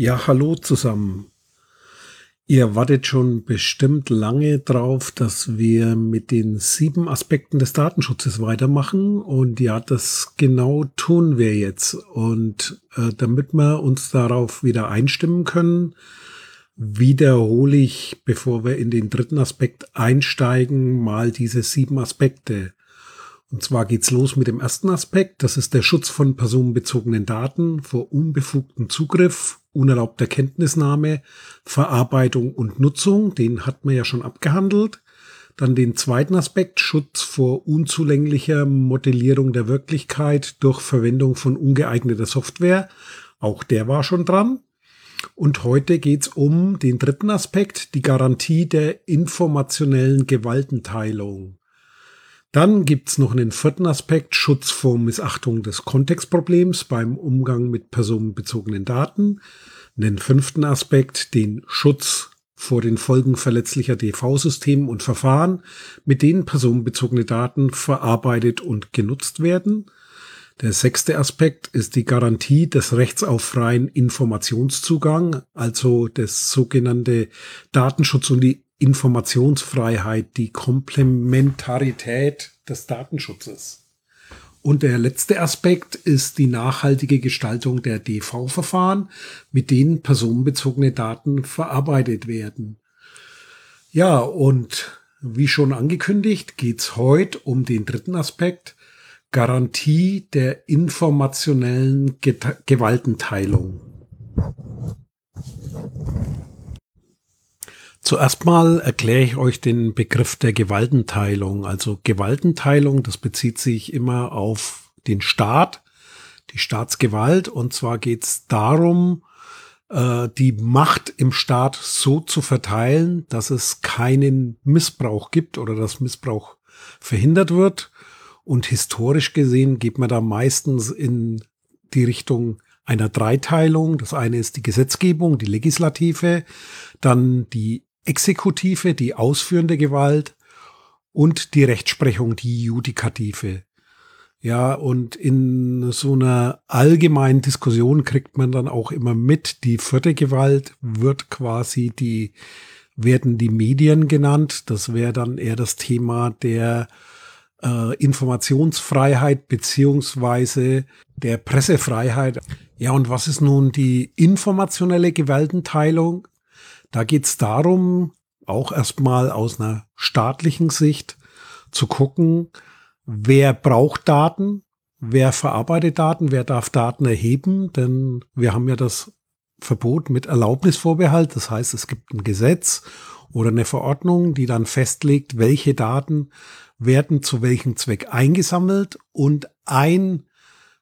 Ja, hallo zusammen. Ihr wartet schon bestimmt lange drauf, dass wir mit den sieben Aspekten des Datenschutzes weitermachen. Und ja, das genau tun wir jetzt. Und äh, damit wir uns darauf wieder einstimmen können, wiederhole ich, bevor wir in den dritten Aspekt einsteigen, mal diese sieben Aspekte. Und zwar geht's los mit dem ersten Aspekt. Das ist der Schutz von personenbezogenen Daten vor unbefugtem Zugriff, unerlaubter Kenntnisnahme, Verarbeitung und Nutzung. Den hat man ja schon abgehandelt. Dann den zweiten Aspekt, Schutz vor unzulänglicher Modellierung der Wirklichkeit durch Verwendung von ungeeigneter Software. Auch der war schon dran. Und heute geht's um den dritten Aspekt, die Garantie der informationellen Gewaltenteilung. Dann gibt's noch einen vierten Aspekt, Schutz vor Missachtung des Kontextproblems beim Umgang mit personenbezogenen Daten. Einen fünften Aspekt, den Schutz vor den Folgen verletzlicher DV-Systeme und Verfahren, mit denen personenbezogene Daten verarbeitet und genutzt werden. Der sechste Aspekt ist die Garantie des Rechts auf freien Informationszugang, also das sogenannte Datenschutz und die Informationsfreiheit, die Komplementarität des Datenschutzes. Und der letzte Aspekt ist die nachhaltige Gestaltung der DV-Verfahren, mit denen personenbezogene Daten verarbeitet werden. Ja, und wie schon angekündigt, geht's heute um den dritten Aspekt, Garantie der informationellen Gewaltenteilung. Zuerst mal erkläre ich euch den Begriff der Gewaltenteilung. Also Gewaltenteilung, das bezieht sich immer auf den Staat, die Staatsgewalt. Und zwar geht es darum, äh, die Macht im Staat so zu verteilen, dass es keinen Missbrauch gibt oder dass Missbrauch verhindert wird. Und historisch gesehen geht man da meistens in die Richtung einer Dreiteilung. Das eine ist die Gesetzgebung, die Legislative, dann die Exekutive, die ausführende Gewalt und die Rechtsprechung, die Judikative. Ja, und in so einer allgemeinen Diskussion kriegt man dann auch immer mit, die vierte Gewalt wird quasi die, werden die Medien genannt. Das wäre dann eher das Thema der äh, Informationsfreiheit beziehungsweise der Pressefreiheit. Ja, und was ist nun die informationelle Gewaltenteilung? Da geht es darum, auch erstmal aus einer staatlichen Sicht zu gucken, wer braucht Daten, wer verarbeitet Daten, wer darf Daten erheben, denn wir haben ja das Verbot mit Erlaubnisvorbehalt, das heißt, es gibt ein Gesetz oder eine Verordnung, die dann festlegt, welche Daten werden zu welchem Zweck eingesammelt und ein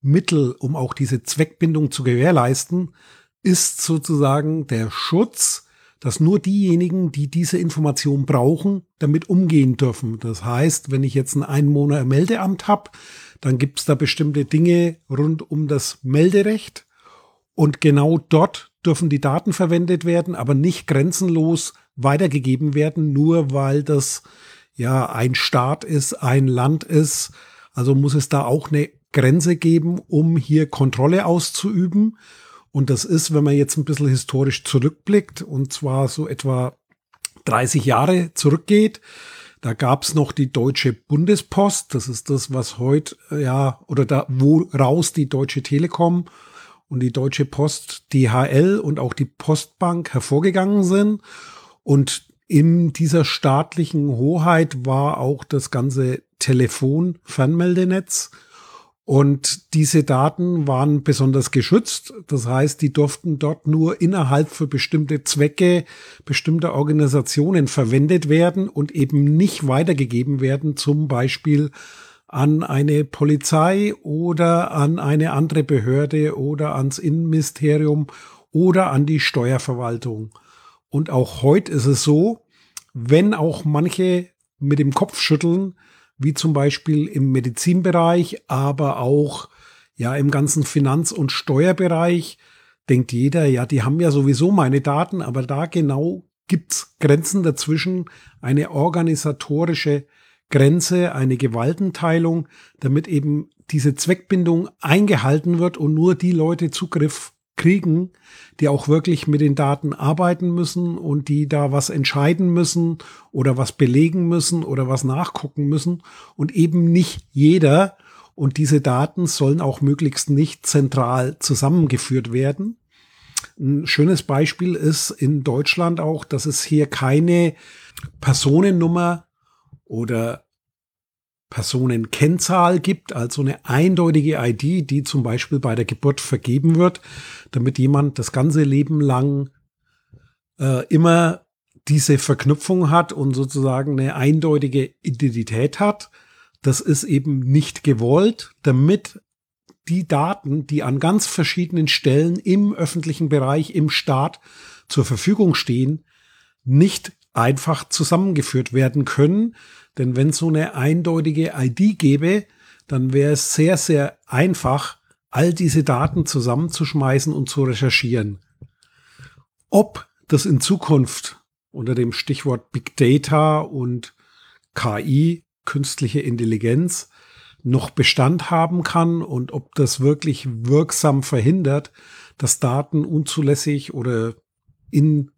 Mittel, um auch diese Zweckbindung zu gewährleisten, ist sozusagen der Schutz dass nur diejenigen, die diese Information brauchen, damit umgehen dürfen. Das heißt, wenn ich jetzt ein Einwohnermeldeamt habe, dann gibt es da bestimmte Dinge rund um das Melderecht und genau dort dürfen die Daten verwendet werden, aber nicht grenzenlos weitergegeben werden, nur weil das ja ein Staat ist, ein Land ist. Also muss es da auch eine Grenze geben, um hier Kontrolle auszuüben. Und das ist, wenn man jetzt ein bisschen historisch zurückblickt, und zwar so etwa 30 Jahre zurückgeht, da gab's noch die Deutsche Bundespost, das ist das, was heute, ja, oder da, wo raus die Deutsche Telekom und die Deutsche Post, DHL und auch die Postbank hervorgegangen sind. Und in dieser staatlichen Hoheit war auch das ganze Telefon-Fernmeldenetz und diese Daten waren besonders geschützt. Das heißt, die durften dort nur innerhalb für bestimmte Zwecke bestimmter Organisationen verwendet werden und eben nicht weitergegeben werden, zum Beispiel an eine Polizei oder an eine andere Behörde oder ans Innenministerium oder an die Steuerverwaltung. Und auch heute ist es so, wenn auch manche mit dem Kopf schütteln, wie zum Beispiel im Medizinbereich, aber auch ja im ganzen Finanz- und Steuerbereich. Denkt jeder, ja, die haben ja sowieso meine Daten, aber da genau gibt's Grenzen dazwischen, eine organisatorische Grenze, eine Gewaltenteilung, damit eben diese Zweckbindung eingehalten wird und nur die Leute Zugriff kriegen, die auch wirklich mit den Daten arbeiten müssen und die da was entscheiden müssen oder was belegen müssen oder was nachgucken müssen und eben nicht jeder. Und diese Daten sollen auch möglichst nicht zentral zusammengeführt werden. Ein schönes Beispiel ist in Deutschland auch, dass es hier keine Personennummer oder Personenkennzahl gibt, also eine eindeutige ID, die zum Beispiel bei der Geburt vergeben wird, damit jemand das ganze Leben lang äh, immer diese Verknüpfung hat und sozusagen eine eindeutige Identität hat. Das ist eben nicht gewollt, damit die Daten, die an ganz verschiedenen Stellen im öffentlichen Bereich, im Staat zur Verfügung stehen, nicht einfach zusammengeführt werden können, denn wenn so eine eindeutige ID gäbe, dann wäre es sehr, sehr einfach, all diese Daten zusammenzuschmeißen und zu recherchieren. Ob das in Zukunft unter dem Stichwort Big Data und KI, künstliche Intelligenz, noch Bestand haben kann und ob das wirklich wirksam verhindert, dass Daten unzulässig oder in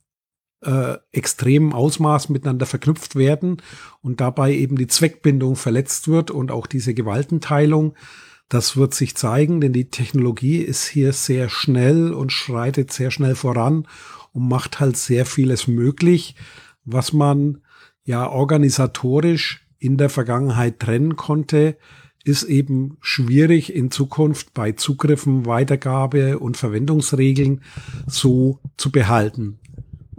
äh, extremem Ausmaß miteinander verknüpft werden und dabei eben die Zweckbindung verletzt wird und auch diese Gewaltenteilung. Das wird sich zeigen, denn die Technologie ist hier sehr schnell und schreitet sehr schnell voran und macht halt sehr vieles möglich, was man ja organisatorisch in der Vergangenheit trennen konnte, ist eben schwierig in Zukunft bei Zugriffen, Weitergabe und Verwendungsregeln so zu behalten.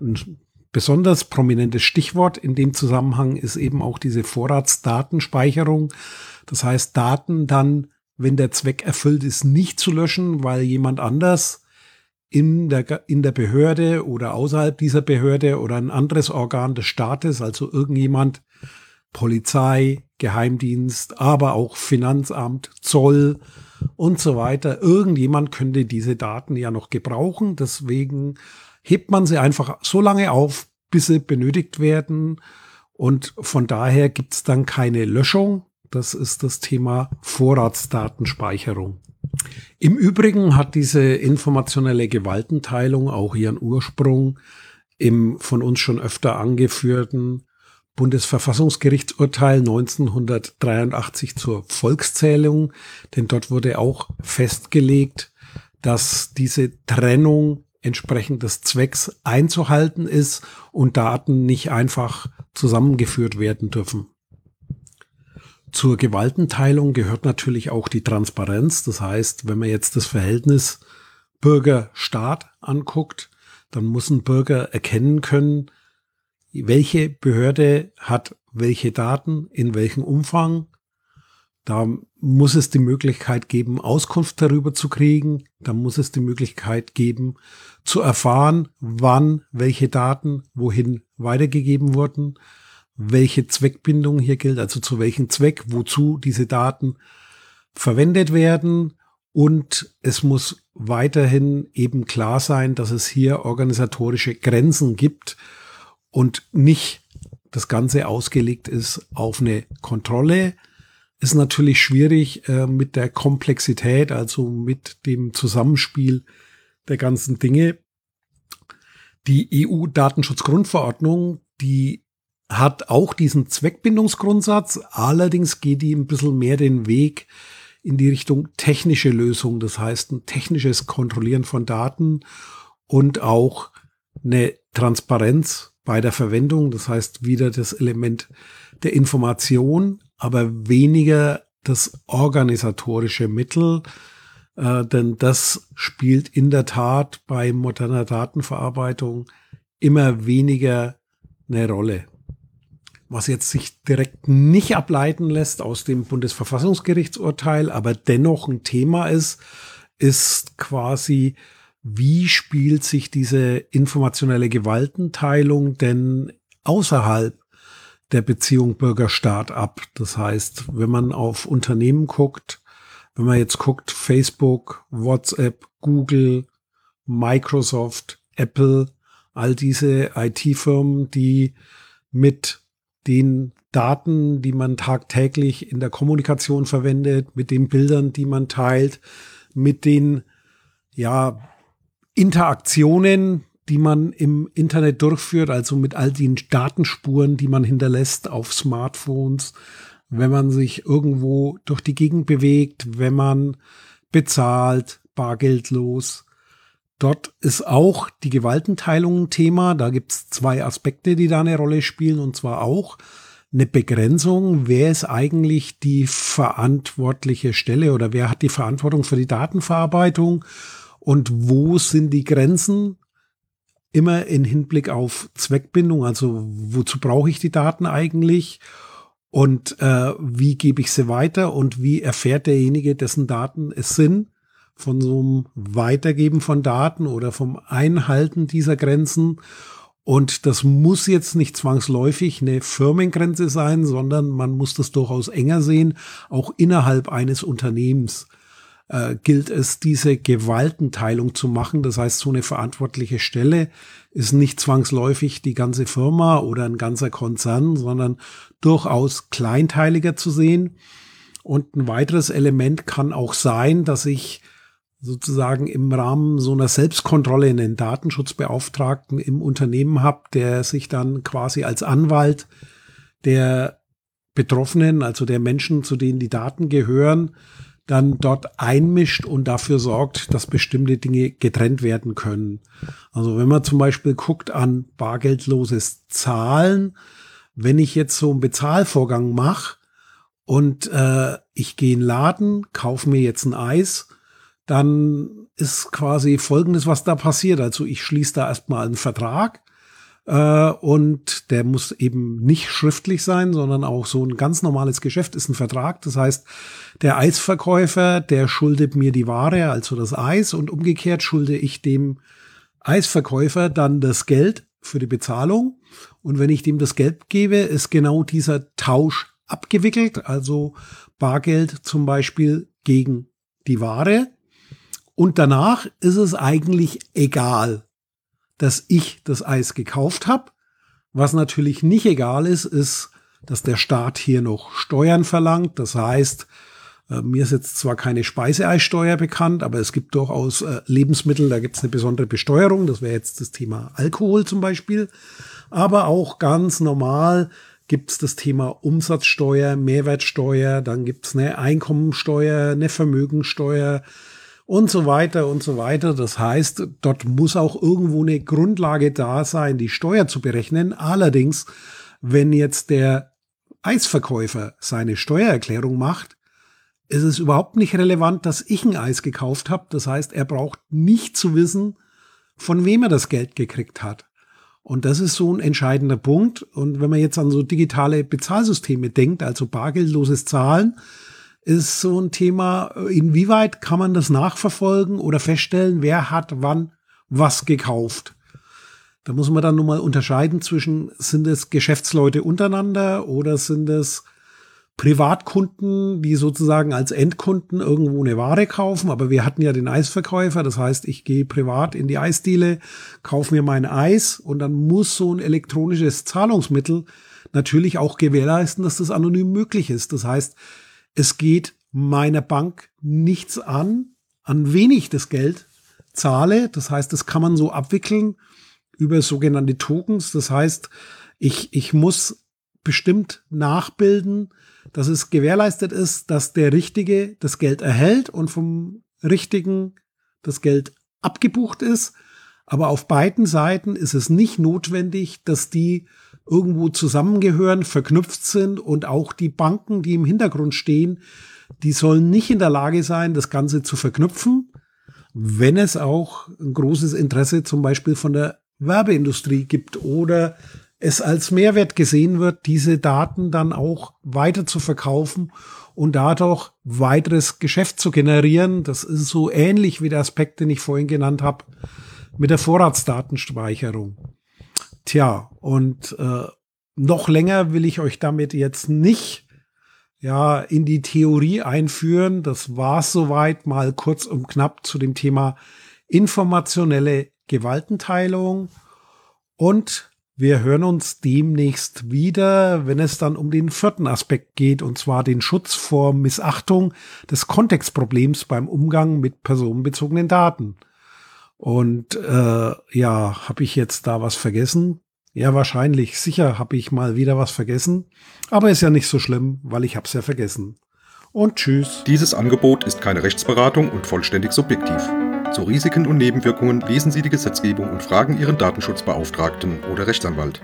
Ein besonders prominentes Stichwort in dem Zusammenhang ist eben auch diese Vorratsdatenspeicherung. Das heißt, Daten dann, wenn der Zweck erfüllt ist, nicht zu löschen, weil jemand anders in der, in der Behörde oder außerhalb dieser Behörde oder ein anderes Organ des Staates, also irgendjemand, Polizei, Geheimdienst, aber auch Finanzamt, Zoll und so weiter. Irgendjemand könnte diese Daten ja noch gebrauchen. Deswegen hebt man sie einfach so lange auf, bis sie benötigt werden. Und von daher gibt es dann keine Löschung. Das ist das Thema Vorratsdatenspeicherung. Im Übrigen hat diese informationelle Gewaltenteilung auch ihren Ursprung im von uns schon öfter angeführten Bundesverfassungsgerichtsurteil 1983 zur Volkszählung, denn dort wurde auch festgelegt, dass diese Trennung entsprechend des Zwecks einzuhalten ist und Daten nicht einfach zusammengeführt werden dürfen. Zur Gewaltenteilung gehört natürlich auch die Transparenz. Das heißt, wenn man jetzt das Verhältnis Bürger-Staat anguckt, dann muss ein Bürger erkennen können, welche Behörde hat welche Daten, in welchem Umfang. Da muss es die Möglichkeit geben, Auskunft darüber zu kriegen. Da muss es die Möglichkeit geben, zu erfahren, wann welche Daten wohin weitergegeben wurden, welche Zweckbindung hier gilt, also zu welchem Zweck, wozu diese Daten verwendet werden. Und es muss weiterhin eben klar sein, dass es hier organisatorische Grenzen gibt und nicht das Ganze ausgelegt ist auf eine Kontrolle, ist natürlich schwierig äh, mit der Komplexität, also mit dem Zusammenspiel der ganzen Dinge. Die EU-Datenschutzgrundverordnung, die hat auch diesen Zweckbindungsgrundsatz, allerdings geht die ein bisschen mehr den Weg in die Richtung technische Lösung, das heißt ein technisches Kontrollieren von Daten und auch eine Transparenz bei der Verwendung. Das heißt wieder das Element der Information, aber weniger das organisatorische Mittel, äh, denn das spielt in der Tat bei moderner Datenverarbeitung immer weniger eine Rolle. Was jetzt sich direkt nicht ableiten lässt aus dem Bundesverfassungsgerichtsurteil, aber dennoch ein Thema ist, ist quasi wie spielt sich diese informationelle Gewaltenteilung denn außerhalb der Beziehung Bürgerstaat ab? Das heißt, wenn man auf Unternehmen guckt, wenn man jetzt guckt, Facebook, WhatsApp, Google, Microsoft, Apple, all diese IT-Firmen, die mit den Daten, die man tagtäglich in der Kommunikation verwendet, mit den Bildern, die man teilt, mit den ja Interaktionen, die man im Internet durchführt, also mit all den Datenspuren, die man hinterlässt auf Smartphones, wenn man sich irgendwo durch die Gegend bewegt, wenn man bezahlt, bargeldlos. Dort ist auch die Gewaltenteilung ein Thema. Da gibt es zwei Aspekte, die da eine Rolle spielen, und zwar auch eine Begrenzung. Wer ist eigentlich die verantwortliche Stelle oder wer hat die Verantwortung für die Datenverarbeitung und wo sind die Grenzen? Immer in Hinblick auf Zweckbindung, also wozu brauche ich die Daten eigentlich? Und äh, wie gebe ich sie weiter und wie erfährt derjenige, dessen Daten es sind, von so einem Weitergeben von Daten oder vom Einhalten dieser Grenzen? Und das muss jetzt nicht zwangsläufig eine Firmengrenze sein, sondern man muss das durchaus enger sehen, auch innerhalb eines Unternehmens äh, gilt es, diese Gewaltenteilung zu machen. Das heißt, so eine verantwortliche Stelle ist nicht zwangsläufig die ganze Firma oder ein ganzer Konzern, sondern durchaus kleinteiliger zu sehen. Und ein weiteres Element kann auch sein, dass ich sozusagen im Rahmen so einer Selbstkontrolle einen Datenschutzbeauftragten im Unternehmen habe, der sich dann quasi als Anwalt der Betroffenen, also der Menschen, zu denen die Daten gehören, dann dort einmischt und dafür sorgt, dass bestimmte Dinge getrennt werden können. Also wenn man zum Beispiel guckt an bargeldloses Zahlen, wenn ich jetzt so einen Bezahlvorgang mache und äh, ich gehe in den Laden, kaufe mir jetzt ein Eis, dann ist quasi Folgendes, was da passiert. Also ich schließe da erstmal einen Vertrag äh, und der muss eben nicht schriftlich sein, sondern auch so ein ganz normales Geschäft ist ein Vertrag. Das heißt, der Eisverkäufer, der schuldet mir die Ware, also das Eis und umgekehrt schulde ich dem Eisverkäufer dann das Geld für die Bezahlung. Und wenn ich dem das Geld gebe, ist genau dieser Tausch abgewickelt, also Bargeld zum Beispiel gegen die Ware. Und danach ist es eigentlich egal, dass ich das Eis gekauft habe. Was natürlich nicht egal ist, ist, dass der Staat hier noch Steuern verlangt. Das heißt, äh, mir ist jetzt zwar keine Speiseeissteuer bekannt, aber es gibt durchaus äh, Lebensmittel, da gibt es eine besondere Besteuerung. Das wäre jetzt das Thema Alkohol zum Beispiel. Aber auch ganz normal gibt es das Thema Umsatzsteuer, Mehrwertsteuer, dann gibt es eine Einkommensteuer, eine Vermögensteuer, und so weiter und so weiter. Das heißt, dort muss auch irgendwo eine Grundlage da sein, die Steuer zu berechnen. Allerdings, wenn jetzt der Eisverkäufer seine Steuererklärung macht, ist es überhaupt nicht relevant, dass ich ein Eis gekauft habe. Das heißt, er braucht nicht zu wissen, von wem er das Geld gekriegt hat. Und das ist so ein entscheidender Punkt. Und wenn man jetzt an so digitale Bezahlsysteme denkt, also bargeldloses Zahlen, ist so ein Thema, inwieweit kann man das nachverfolgen oder feststellen, wer hat wann was gekauft. Da muss man dann nun mal unterscheiden zwischen, sind es Geschäftsleute untereinander oder sind es Privatkunden, die sozusagen als Endkunden irgendwo eine Ware kaufen. Aber wir hatten ja den Eisverkäufer. Das heißt, ich gehe privat in die Eisdiele, kaufe mir mein Eis und dann muss so ein elektronisches Zahlungsmittel natürlich auch gewährleisten, dass das anonym möglich ist. Das heißt, es geht meiner Bank nichts an, an wenig das Geld zahle. Das heißt, das kann man so abwickeln über sogenannte Tokens. Das heißt, ich, ich muss bestimmt nachbilden, dass es gewährleistet ist, dass der Richtige das Geld erhält und vom Richtigen das Geld abgebucht ist. Aber auf beiden Seiten ist es nicht notwendig, dass die irgendwo zusammengehören, verknüpft sind und auch die Banken, die im Hintergrund stehen, die sollen nicht in der Lage sein, das Ganze zu verknüpfen, wenn es auch ein großes Interesse zum Beispiel von der Werbeindustrie gibt oder es als Mehrwert gesehen wird, diese Daten dann auch weiter zu verkaufen und dadurch weiteres Geschäft zu generieren. Das ist so ähnlich wie der Aspekt, den ich vorhin genannt habe, mit der Vorratsdatenspeicherung. Tja, und äh, noch länger will ich euch damit jetzt nicht ja in die Theorie einführen. Das war's soweit mal kurz und knapp zu dem Thema informationelle Gewaltenteilung und wir hören uns demnächst wieder, wenn es dann um den vierten Aspekt geht, und zwar den Schutz vor Missachtung des Kontextproblems beim Umgang mit personenbezogenen Daten. Und äh, ja, habe ich jetzt da was vergessen? Ja, wahrscheinlich. Sicher habe ich mal wieder was vergessen. Aber ist ja nicht so schlimm, weil ich habe es ja vergessen. Und tschüss. Dieses Angebot ist keine Rechtsberatung und vollständig subjektiv. Zu Risiken und Nebenwirkungen lesen Sie die Gesetzgebung und fragen Ihren Datenschutzbeauftragten oder Rechtsanwalt.